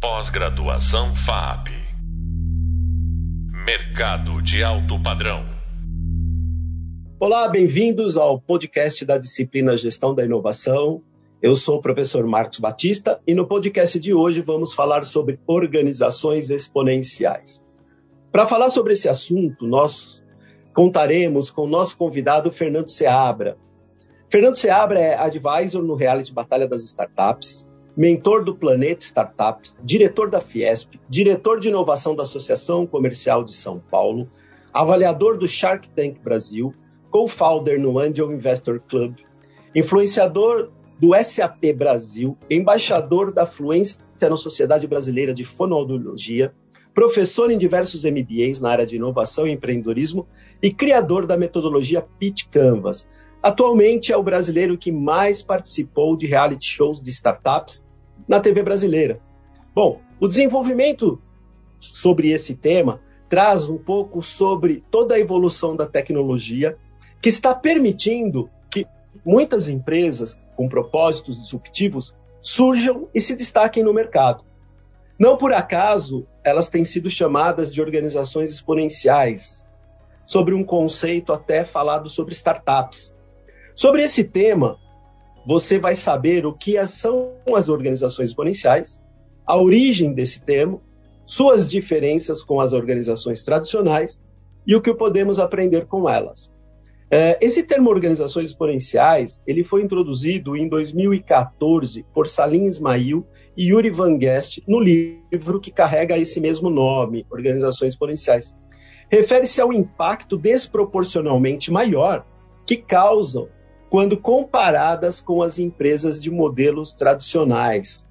Pós-graduação FAP. Mercado de alto padrão. Olá, bem-vindos ao podcast da disciplina Gestão da Inovação. Eu sou o professor Marcos Batista e no podcast de hoje vamos falar sobre organizações exponenciais. Para falar sobre esse assunto, nós contaremos com o nosso convidado Fernando Seabra. Fernando Seabra é advisor no reality Batalha das Startups, mentor do Planeta Startup, diretor da Fiesp, diretor de inovação da Associação Comercial de São Paulo, avaliador do Shark Tank Brasil, co-founder no Angel Investor Club, influenciador do SAP Brasil, embaixador da Fluência na Sociedade Brasileira de Fonoaudiologia, professor em diversos MBAs na área de inovação e empreendedorismo e criador da metodologia Pitch Canvas. Atualmente é o brasileiro que mais participou de reality shows de startups na TV brasileira. Bom, o desenvolvimento sobre esse tema traz um pouco sobre toda a evolução da tecnologia que está permitindo que muitas empresas com propósitos disruptivos surjam e se destaquem no mercado. Não por acaso elas têm sido chamadas de organizações exponenciais, sobre um conceito até falado sobre startups. Sobre esse tema, você vai saber o que são as organizações exponenciais, a origem desse termo, suas diferenças com as organizações tradicionais e o que podemos aprender com elas. É, esse termo organizações exponenciais ele foi introduzido em 2014 por Salim Ismail e Yuri Van Guest no livro que carrega esse mesmo nome, Organizações Exponenciais. Refere-se ao impacto desproporcionalmente maior que causam quando comparadas com as empresas de modelos tradicionais.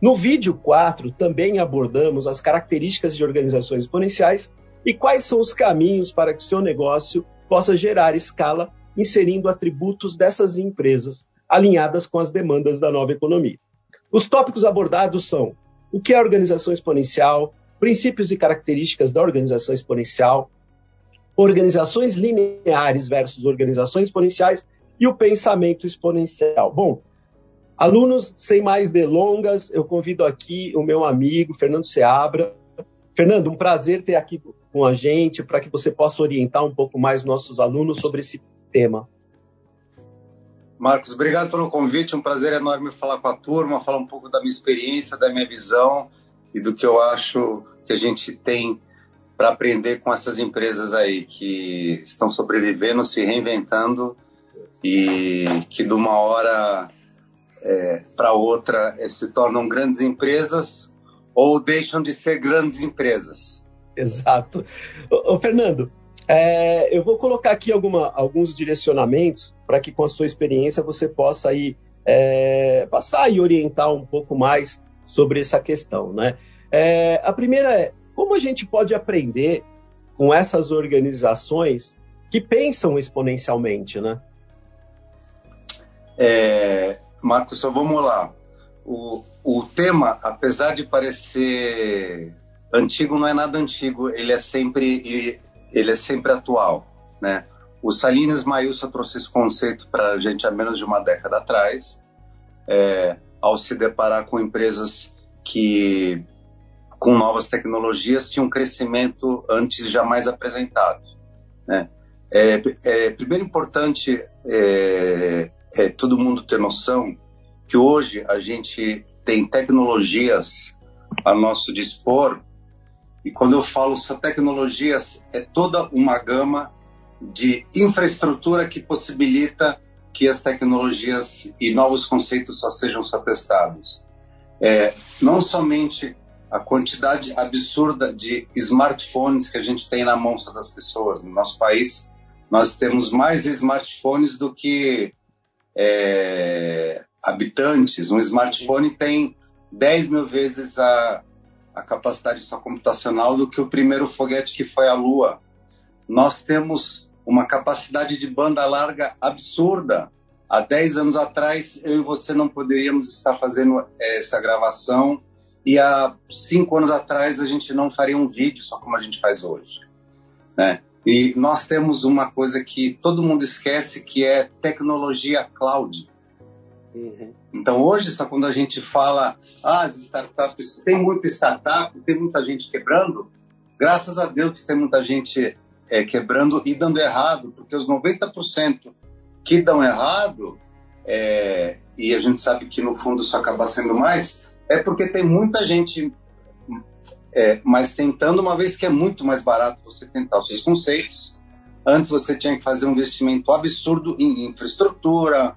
No vídeo 4, também abordamos as características de organizações exponenciais e quais são os caminhos para que seu negócio possa gerar escala, inserindo atributos dessas empresas alinhadas com as demandas da nova economia. Os tópicos abordados são o que é organização exponencial, princípios e características da organização exponencial, organizações lineares versus organizações exponenciais e o pensamento exponencial. Bom, alunos, sem mais delongas, eu convido aqui o meu amigo Fernando Seabra. Fernando, um prazer ter aqui com a gente para que você possa orientar um pouco mais nossos alunos sobre esse tema. Marcos, obrigado pelo convite. Um prazer enorme falar com a turma, falar um pouco da minha experiência, da minha visão e do que eu acho que a gente tem para aprender com essas empresas aí que estão sobrevivendo, se reinventando e que de uma hora é, para outra é, se tornam grandes empresas ou deixam de ser grandes empresas. Exato. Ô, ô Fernando, é, eu vou colocar aqui alguma, alguns direcionamentos para que com a sua experiência você possa aí, é, passar e orientar um pouco mais sobre essa questão. Né? É, a primeira é como a gente pode aprender com essas organizações que pensam exponencialmente, né? É, Marcos, só vamos lá. O, o tema, apesar de parecer antigo não é nada antigo, ele é sempre ele é sempre atual, né? O Salines Mailson trouxe esse conceito para a gente há menos de uma década atrás, é, ao se deparar com empresas que com novas tecnologias tinham um crescimento antes jamais apresentado, né? É, é primeiro importante é, é todo mundo ter noção que hoje a gente tem tecnologias a nosso dispor e quando eu falo só tecnologias, é toda uma gama de infraestrutura que possibilita que as tecnologias e novos conceitos só sejam só testados. É, não somente a quantidade absurda de smartphones que a gente tem na mão das pessoas. No nosso país, nós temos mais smartphones do que é, habitantes. Um smartphone tem 10 mil vezes a, a capacidade só computacional do que o primeiro foguete que foi à Lua. Nós temos uma capacidade de banda larga absurda. Há 10 anos atrás, eu e você não poderíamos estar fazendo eh, essa gravação, e há 5 anos atrás, a gente não faria um vídeo só como a gente faz hoje. Né? E nós temos uma coisa que todo mundo esquece, que é tecnologia cloud. Uhum. Então hoje, só quando a gente fala, ah, as startups, tem muita startup, tem muita gente quebrando, graças a Deus que tem muita gente é, quebrando e dando errado, porque os 90% que dão errado, é, e a gente sabe que no fundo isso acaba sendo mais, é porque tem muita gente é, mas tentando, uma vez que é muito mais barato você tentar os seus conceitos, antes você tinha que fazer um investimento absurdo em infraestrutura,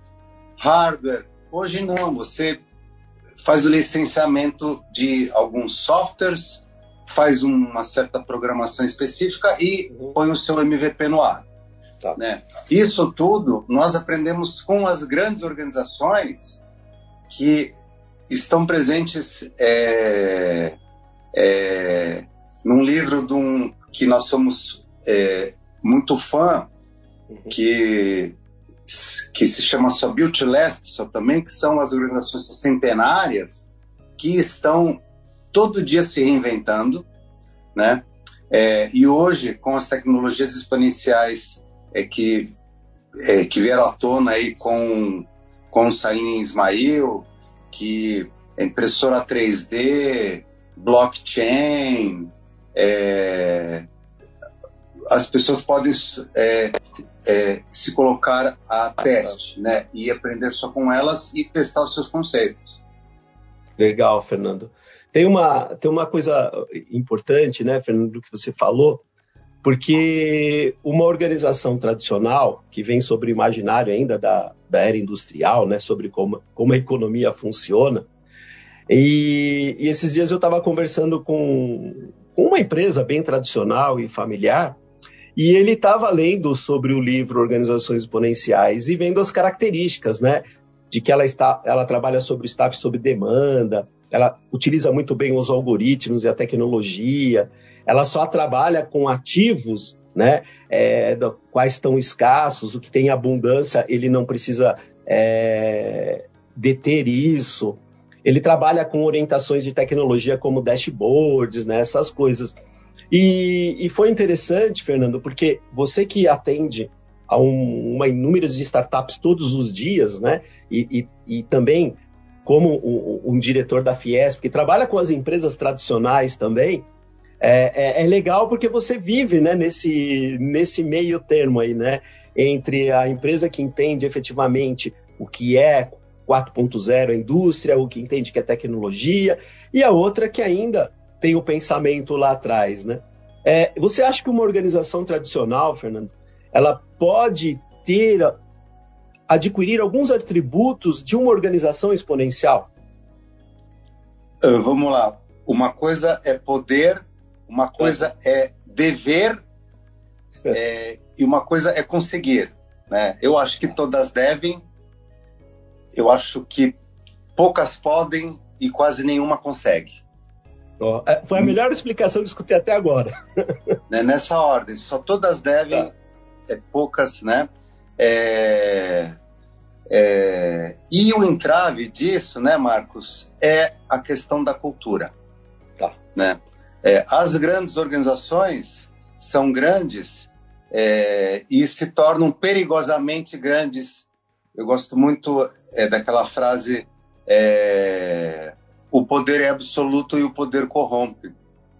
hardware. Hoje não, você faz o licenciamento de alguns softwares, faz uma certa programação específica e uhum. põe o seu MVP no ar. Tá. Né? Isso tudo nós aprendemos com as grandes organizações que estão presentes é, é, num livro de um, que nós somos é, muito fã, uhum. que, que se chama só Beauty Last, só também, que são as organizações centenárias que estão todo dia se reinventando, né? É, e hoje, com as tecnologias exponenciais é, que, é, que vieram à tona aí com, com o Salim Ismail, que é impressora 3D, blockchain, é, as pessoas podem é, é, se colocar a teste, né? E aprender só com elas e testar os seus conceitos. Legal, Fernando. Tem uma, tem uma coisa importante, né, Fernando, do que você falou, porque uma organização tradicional, que vem sobre o imaginário ainda da, da era industrial, né, sobre como, como a economia funciona, e, e esses dias eu estava conversando com, com uma empresa bem tradicional e familiar, e ele estava lendo sobre o livro Organizações Exponenciais e vendo as características, né? De que ela, está, ela trabalha sobre staff sob demanda, ela utiliza muito bem os algoritmos e a tecnologia, ela só trabalha com ativos, né? É, do, quais estão escassos, o que tem abundância, ele não precisa é, deter isso. Ele trabalha com orientações de tecnologia como dashboards, né, essas coisas. E, e foi interessante, Fernando, porque você que atende a um, uma inúmeras startups todos os dias, né, e, e, e também como um, um, diretor da Fiesp, que trabalha com as empresas tradicionais também, é, é, é, legal porque você vive né, nesse, nesse meio termo aí, né? Entre a empresa que entende efetivamente o que é 4.0 a indústria, o que entende que é tecnologia, e a outra que ainda tem o pensamento lá atrás, né? É, você acha que uma organização tradicional, Fernando, ela pode ter, adquirir alguns atributos de uma organização exponencial? Uh, vamos lá. Uma coisa é poder, uma coisa é, é dever é, e uma coisa é conseguir. Né? Eu acho que todas devem, eu acho que poucas podem e quase nenhuma consegue. Oh, foi a melhor explicação que escutei até agora. Né, nessa ordem, só todas devem, tá. é, poucas, né? É, é, e o entrave disso, né, Marcos, é a questão da cultura. Tá. Né? É, as grandes organizações são grandes é, e se tornam perigosamente grandes eu gosto muito é, daquela frase: é, o poder é absoluto e o poder corrompe.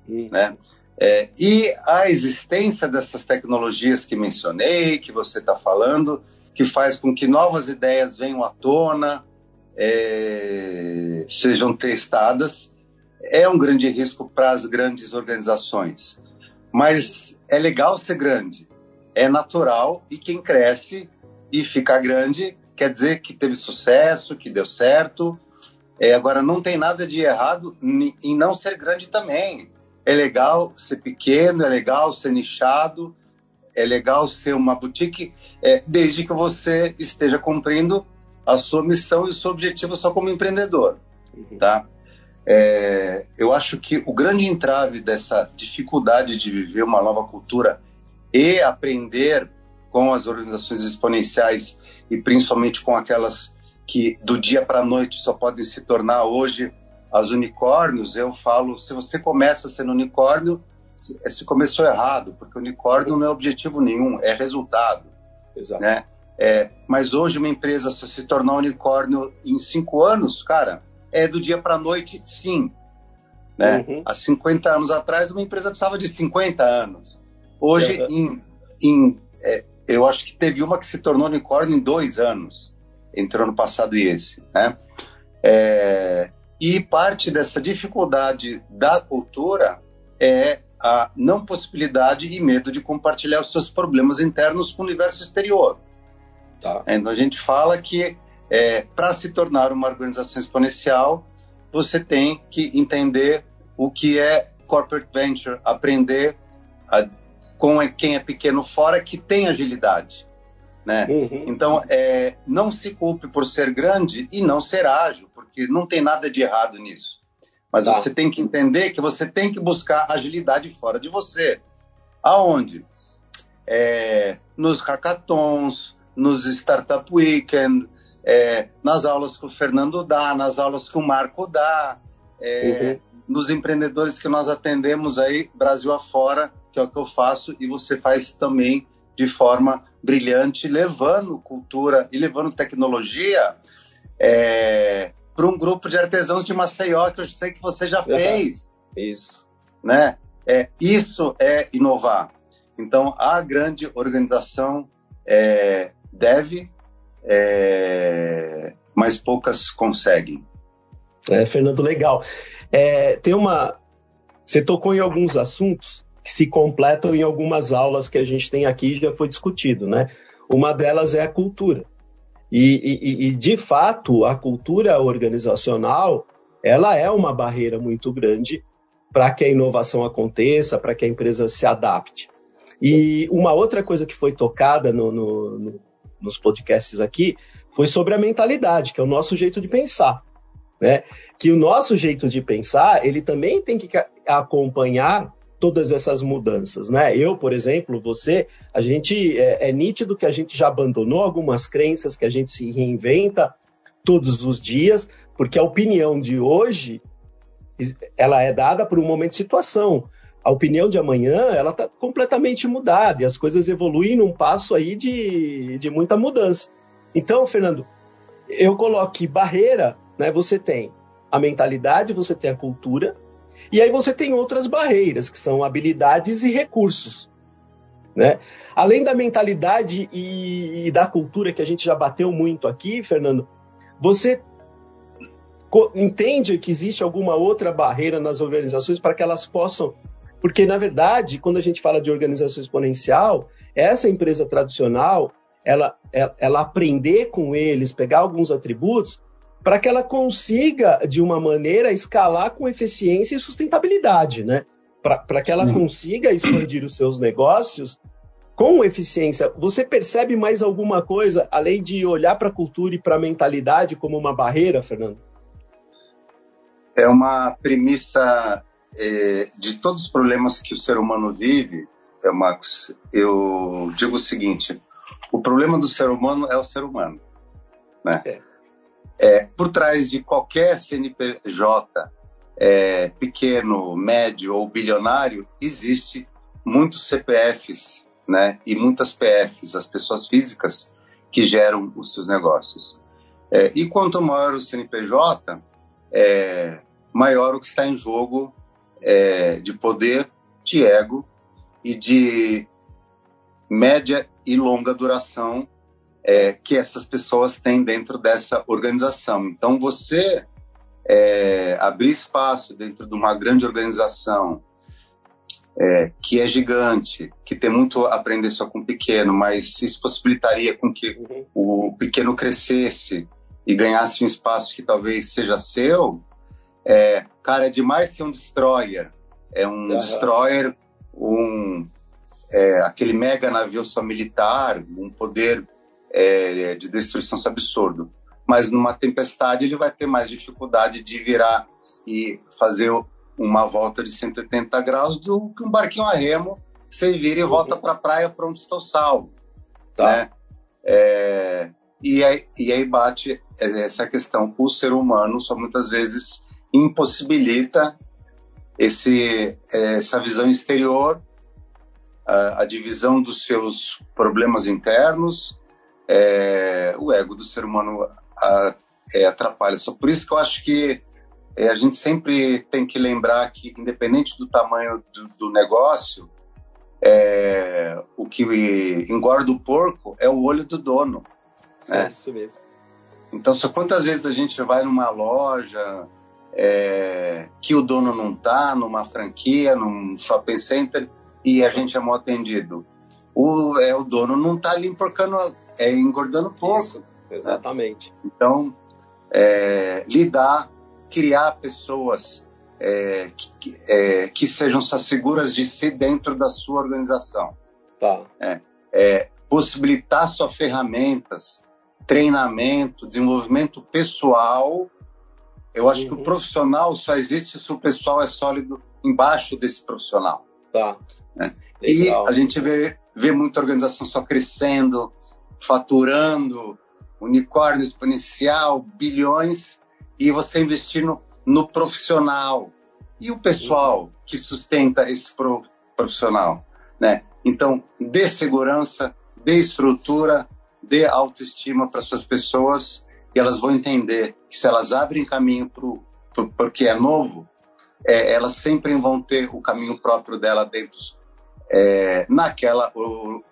Uhum. Né? É, e a existência dessas tecnologias que mencionei, que você está falando, que faz com que novas ideias venham à tona, é, sejam testadas, é um grande risco para as grandes organizações. Mas é legal ser grande, é natural e quem cresce e fica grande quer dizer que teve sucesso, que deu certo. É, agora, não tem nada de errado em não ser grande também. É legal ser pequeno, é legal ser nichado, é legal ser uma boutique, é, desde que você esteja cumprindo a sua missão e o seu objetivo só como empreendedor, uhum. tá? É, eu acho que o grande entrave dessa dificuldade de viver uma nova cultura e aprender com as organizações exponenciais e principalmente com aquelas que do dia para a noite só podem se tornar hoje as unicórnios, eu falo, se você começa sendo unicórnio, se começou errado, porque unicórnio não é objetivo nenhum, é resultado. Exato. Né? É, mas hoje uma empresa só se tornar unicórnio em cinco anos, cara, é do dia para a noite, sim. Né? Uhum. Há 50 anos atrás, uma empresa precisava de 50 anos. Hoje, uhum. em, em é, eu acho que teve uma que se tornou unicórnio em dois anos, entre o ano passado e esse. Né? É, e parte dessa dificuldade da cultura é a não possibilidade e medo de compartilhar os seus problemas internos com o universo exterior. Tá. Então a gente fala que é, para se tornar uma organização exponencial, você tem que entender o que é corporate venture, aprender a, com quem é pequeno fora que tem agilidade. Né? Uhum. Então, é, não se culpe por ser grande e não ser ágil, porque não tem nada de errado nisso. Mas tá. você tem que entender que você tem que buscar agilidade fora de você. Aonde? É, nos hackathons, nos Startup Weekend, é, nas aulas que o Fernando dá, nas aulas que o Marco dá, é, uhum. nos empreendedores que nós atendemos aí, Brasil afora, que é o que eu faço, e você faz também de forma brilhante, levando cultura e levando tecnologia é, para um grupo de artesãos de Maceió, que eu sei que você já fez. Isso. Né? É, isso é inovar. Então, a grande organização é, deve, é, mas poucas conseguem. É, Fernando, legal. É, tem uma. Você tocou em alguns assuntos que se completam em algumas aulas que a gente tem aqui já foi discutido, né? Uma delas é a cultura. E, e, e, de fato, a cultura organizacional ela é uma barreira muito grande para que a inovação aconteça, para que a empresa se adapte. E uma outra coisa que foi tocada no, no, no, nos podcasts aqui foi sobre a mentalidade, que é o nosso jeito de pensar. Né? Que o nosso jeito de pensar, ele também tem que acompanhar todas essas mudanças, né? Eu, por exemplo, você, a gente é, é nítido que a gente já abandonou algumas crenças, que a gente se reinventa todos os dias, porque a opinião de hoje ela é dada por um momento de situação. A opinião de amanhã ela está completamente mudada e as coisas evoluem num passo aí de, de muita mudança. Então, Fernando, eu coloco aqui barreira, né? Você tem a mentalidade, você tem a cultura, e aí você tem outras barreiras, que são habilidades e recursos. Né? Além da mentalidade e, e da cultura que a gente já bateu muito aqui, Fernando, você entende que existe alguma outra barreira nas organizações para que elas possam. Porque, na verdade, quando a gente fala de organização exponencial, essa empresa tradicional, ela, ela, ela aprender com eles, pegar alguns atributos, para que ela consiga, de uma maneira, escalar com eficiência e sustentabilidade, né? Para que ela Sim. consiga expandir os seus negócios com eficiência. Você percebe mais alguma coisa, além de olhar para a cultura e para a mentalidade como uma barreira, Fernando? É uma premissa é, de todos os problemas que o ser humano vive, é, Marcos. Eu digo o seguinte: o problema do ser humano é o ser humano. Né? É. É, por trás de qualquer CNPJ, é, pequeno, médio ou bilionário, existe muitos CPFs né, e muitas PFs, as pessoas físicas que geram os seus negócios. É, e quanto maior o CNPJ, é, maior o que está em jogo é, de poder, de ego e de média e longa duração é, que essas pessoas têm dentro dessa organização. Então, você é, abrir espaço dentro de uma grande organização é, que é gigante, que tem muito a aprender só com o pequeno, mas isso possibilitaria com que uhum. o pequeno crescesse e ganhasse um espaço que talvez seja seu, é, cara, é demais ser um destroyer. É um uhum. destroyer, um, é, aquele mega navio só militar, um poder é, de destruição absurdo. Mas numa tempestade ele vai ter mais dificuldade de virar e fazer uma volta de 180 graus do que um barquinho a remo. Você vira e volta para a praia para onde estou salvo. Tá. Né? É, e, aí, e aí bate essa questão. O ser humano só muitas vezes impossibilita esse, essa visão exterior, a, a divisão dos seus problemas internos, é, o ego do ser humano a, é, atrapalha. Só por isso que eu acho que é, a gente sempre tem que lembrar que, independente do tamanho do, do negócio, é, o que engorda o porco é o olho do dono. Né? É isso mesmo. Então, só quantas vezes a gente vai numa loja é, que o dono não está, numa franquia, num shopping center, e a gente é mal atendido? O, é, o dono não está ali porcando, é engordando porco. Isso, exatamente. Né? Então, é, lidar, criar pessoas é, que, é, que, sejam só seguras de si dentro da sua organização. Tá. É, é, possibilitar só ferramentas, treinamento, desenvolvimento pessoal. Eu acho uhum. que o uhum. profissional só existe se o pessoal é sólido embaixo desse profissional. Tá. Né? E a gente vê, vê muita organização só crescendo, faturando, unicórnio exponencial, bilhões, e você investindo no profissional. E o pessoal que sustenta esse pro, profissional, né? Então, dê segurança, dê estrutura, dê autoestima para suas pessoas e elas vão entender que se elas abrem caminho para porque é novo, é, elas sempre vão ter o caminho próprio dela dentro é, naquela,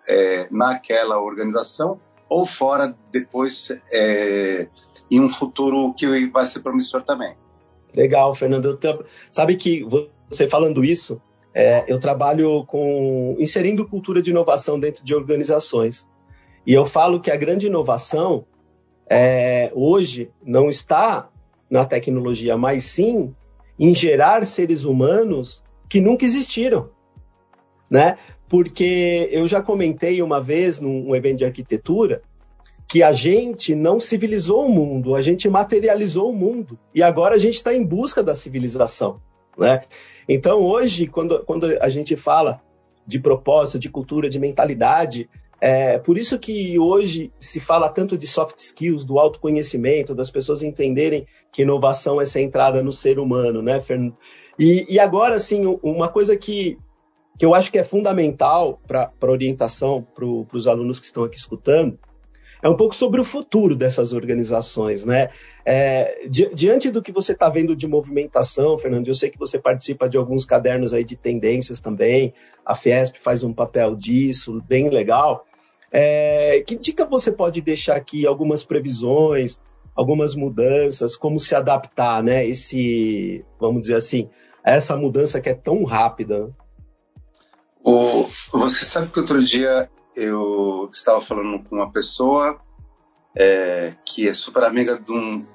é, naquela organização ou fora depois é, em um futuro que vai ser promissor também. Legal, Fernando. Eu, sabe que você falando isso, é, eu trabalho com inserindo cultura de inovação dentro de organizações. E eu falo que a grande inovação é, hoje não está na tecnologia, mas sim em gerar seres humanos que nunca existiram, né? Porque eu já comentei uma vez num evento de arquitetura que a gente não civilizou o mundo, a gente materializou o mundo e agora a gente está em busca da civilização, né? Então hoje, quando, quando a gente fala de propósito, de cultura, de mentalidade, é por isso que hoje se fala tanto de soft skills, do autoconhecimento, das pessoas entenderem que inovação é centrada no ser humano, né, Fernando? E, e agora, assim, uma coisa que, que eu acho que é fundamental para a orientação para os alunos que estão aqui escutando é um pouco sobre o futuro dessas organizações, né? É, di diante do que você está vendo de movimentação, Fernando, eu sei que você participa de alguns cadernos aí de tendências também, a Fiesp faz um papel disso, bem legal. É, que dica você pode deixar aqui, algumas previsões, algumas mudanças, como se adaptar, né? Esse, vamos dizer assim, a essa mudança que é tão rápida. O, você sabe que outro dia eu estava falando com uma pessoa é, que é super amiga de um,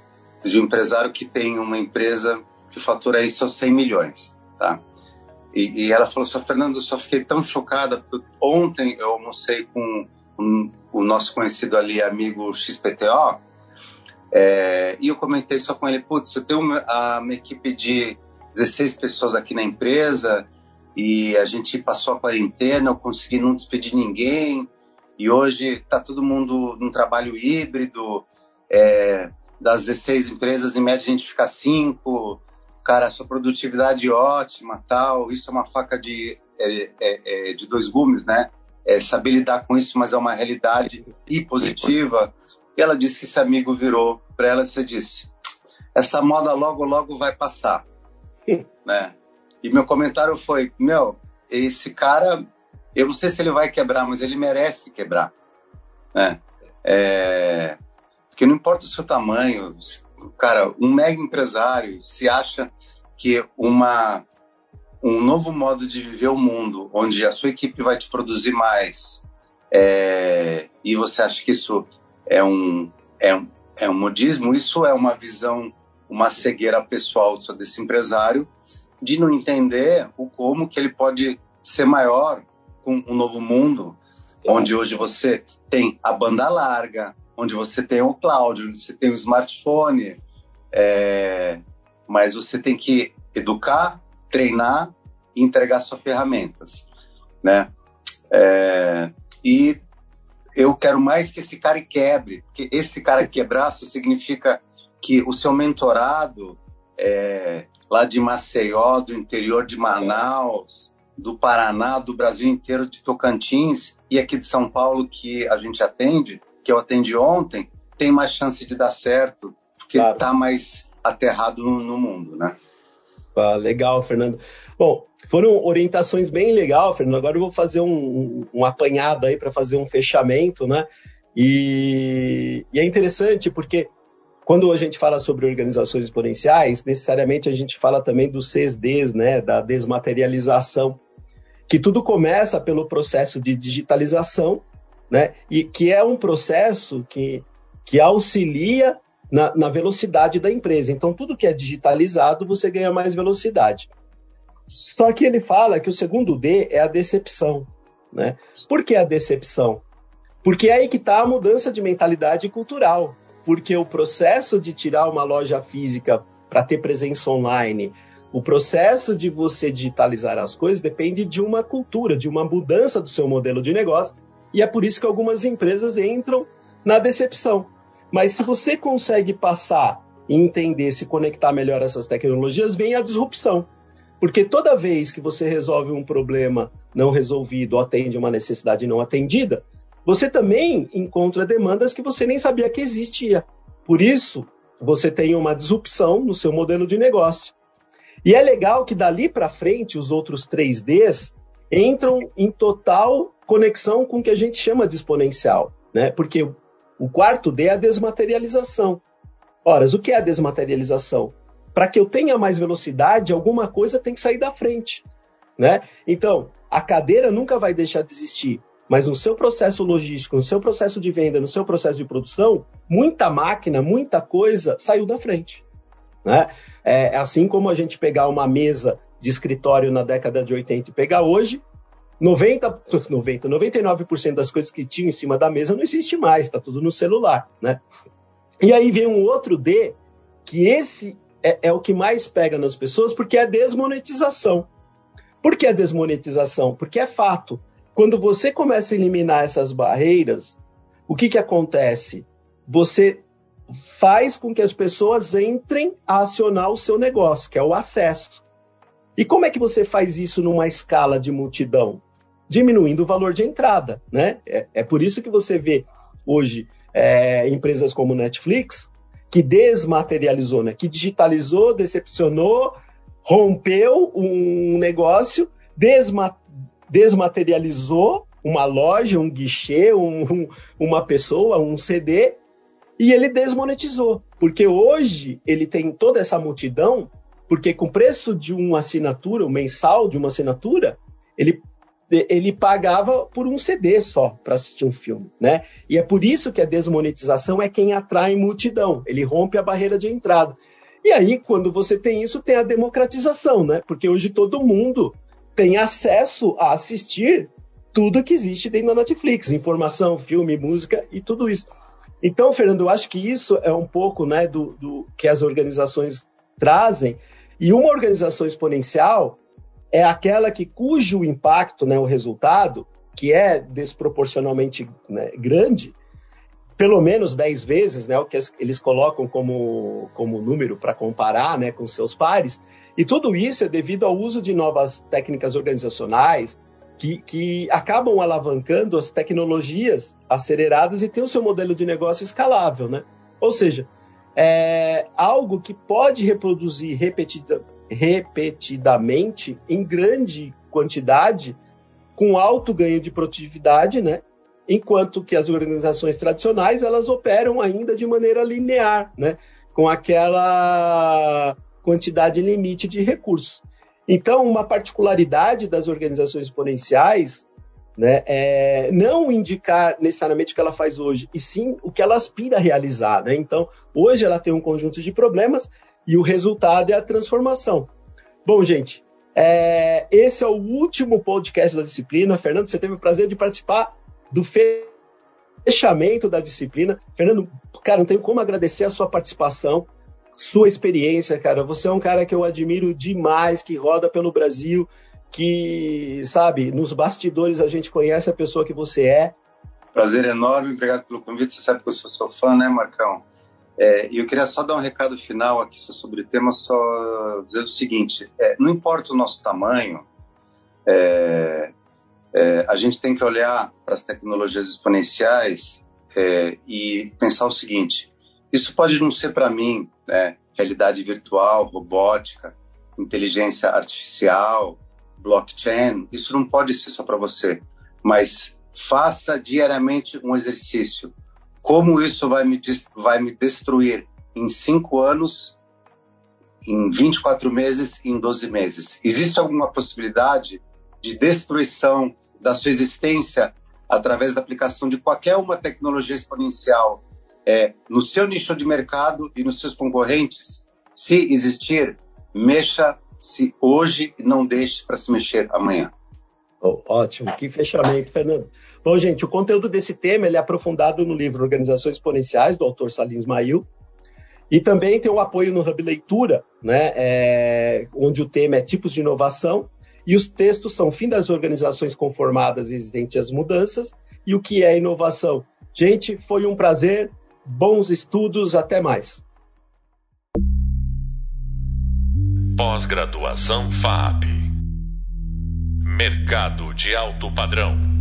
de um empresário que tem uma empresa que fatura isso aos 100 milhões, tá? E, e ela falou, só Fernando, só fiquei tão chocada, porque ontem eu almocei com um, o nosso conhecido ali, amigo XPTO, é, e eu comentei só com ele, putz, eu tenho uma, uma equipe de 16 pessoas aqui na empresa, e a gente passou a quarentena, eu consegui não despedir ninguém, e hoje está todo mundo num trabalho híbrido, é, das 16 empresas, em média a gente fica 5, cara, sua produtividade ótima, tal, isso é uma faca de, é, é, é, de dois gumes, né? É saber lidar com isso, mas é uma realidade e positiva. E ela disse que esse amigo virou para ela e você disse, essa moda logo, logo vai passar, né? E meu comentário foi: meu, esse cara, eu não sei se ele vai quebrar, mas ele merece quebrar. Né? É, porque não importa o seu tamanho, cara, um mega empresário se acha que uma um novo modo de viver o mundo, onde a sua equipe vai te produzir mais, é, e você acha que isso é um, é, um, é um modismo, isso é uma visão, uma cegueira pessoal desse empresário, de não entender o como que ele pode ser maior com um novo mundo, onde hoje você tem a banda larga, onde você tem o cloud, onde você tem o smartphone, é, mas você tem que educar, treinar e entregar suas ferramentas, né? É, e eu quero mais que esse cara quebre, porque esse cara quebrar significa que o seu mentorado é, lá de Maceió, do interior de Manaus, do Paraná, do Brasil inteiro, de Tocantins e aqui de São Paulo que a gente atende, que eu atendi ontem tem mais chance de dar certo, porque está claro. mais aterrado no, no mundo, né? Ah, legal, Fernando. Bom, foram orientações bem legal, Fernando. Agora eu vou fazer um, um, um apanhado aí para fazer um fechamento, né? E, e, é interessante porque quando a gente fala sobre organizações exponenciais, necessariamente a gente fala também dos CSDs, né? Da desmaterialização, que tudo começa pelo processo de digitalização, né? E que é um processo que, que auxilia na, na, velocidade da empresa. Então, tudo que é digitalizado, você ganha mais velocidade. Só que ele fala que o segundo D é a decepção. Né? Por que a decepção? Porque é aí que está a mudança de mentalidade cultural. Porque o processo de tirar uma loja física para ter presença online, o processo de você digitalizar as coisas depende de uma cultura, de uma mudança do seu modelo de negócio. E é por isso que algumas empresas entram na decepção. Mas se você consegue passar e entender, se conectar melhor a essas tecnologias, vem a disrupção. Porque toda vez que você resolve um problema não resolvido atende uma necessidade não atendida, você também encontra demandas que você nem sabia que existia. Por isso, você tem uma disrupção no seu modelo de negócio. E é legal que dali para frente os outros 3Ds entram em total conexão com o que a gente chama de exponencial, né? Porque o quarto D é a desmaterialização. Ora, o que é a desmaterialização? Para que eu tenha mais velocidade, alguma coisa tem que sair da frente. Né? Então, a cadeira nunca vai deixar de existir, mas no seu processo logístico, no seu processo de venda, no seu processo de produção, muita máquina, muita coisa saiu da frente. Né? É assim como a gente pegar uma mesa de escritório na década de 80 e pegar hoje, 90, 90, 99% das coisas que tinham em cima da mesa não existe mais, está tudo no celular, né? E aí vem um outro D, que esse é, é, o que mais pega nas pessoas, porque é a desmonetização. Por que a desmonetização? Porque é fato. Quando você começa a eliminar essas barreiras, o que, que acontece? Você faz com que as pessoas entrem a acionar o seu negócio, que é o acesso. E como é que você faz isso numa escala de multidão? diminuindo o valor de entrada, né? É, é por isso que você vê hoje é, empresas como Netflix que desmaterializou, né? Que digitalizou, decepcionou, rompeu um negócio, desma desmaterializou uma loja, um guichê, um, um, uma pessoa, um CD, e ele desmonetizou. Porque hoje ele tem toda essa multidão, porque com o preço de uma assinatura, o mensal de uma assinatura, ele ele pagava por um CD só para assistir um filme, né? E é por isso que a desmonetização é quem atrai multidão, ele rompe a barreira de entrada. E aí, quando você tem isso, tem a democratização, né? Porque hoje todo mundo tem acesso a assistir tudo que existe dentro da Netflix, informação, filme, música e tudo isso. Então, Fernando, eu acho que isso é um pouco né, do, do que as organizações trazem. E uma organização exponencial, é aquela que cujo impacto, né, o resultado, que é desproporcionalmente né, grande, pelo menos 10 vezes, né, o que eles colocam como, como número para comparar né, com seus pares, e tudo isso é devido ao uso de novas técnicas organizacionais que, que acabam alavancando as tecnologias aceleradas e ter o seu modelo de negócio escalável. Né? Ou seja, é algo que pode reproduzir repetida, repetidamente em grande quantidade com alto ganho de produtividade, né? Enquanto que as organizações tradicionais elas operam ainda de maneira linear, né? Com aquela quantidade limite de recursos. Então, uma particularidade das organizações exponenciais né, é não indicar necessariamente o que ela faz hoje, e sim o que ela aspira a realizar. Né? Então, hoje ela tem um conjunto de problemas, e o resultado é a transformação. Bom, gente, é, esse é o último podcast da disciplina. Fernando, você teve o prazer de participar do fechamento da disciplina. Fernando, cara, não tenho como agradecer a sua participação, sua experiência, cara. Você é um cara que eu admiro demais, que roda pelo Brasil, que, sabe, nos bastidores a gente conhece a pessoa que você é. Prazer enorme, obrigado pelo convite. Você sabe que eu sou seu fã, né, Marcão? É, e eu queria só dar um recado final aqui sobre o tema, só dizer o seguinte: é, não importa o nosso tamanho, é, é a gente tem que olhar para as tecnologias exponenciais é, e pensar o seguinte: isso pode não ser para mim, né, realidade virtual, robótica, inteligência artificial, blockchain, isso não pode ser só para você, mas faça diariamente um exercício. Como isso vai me, vai me destruir em cinco anos, em 24 meses, em 12 meses? Existe alguma possibilidade de destruição da sua existência através da aplicação de qualquer uma tecnologia exponencial é, no seu nicho de mercado e nos seus concorrentes? Se existir, mexa-se hoje e não deixe para se mexer amanhã. Oh, ótimo, que fechamento, Fernando. Bom, gente, o conteúdo desse tema é aprofundado no livro Organizações Exponenciais, do autor Salim Ismail, e também tem o apoio no Hub Leitura, né, é, onde o tema é tipos de inovação, e os textos são fim das organizações conformadas e existentes às mudanças, e o que é inovação. Gente, foi um prazer, bons estudos, até mais. Pós-graduação FAP Mercado de alto padrão.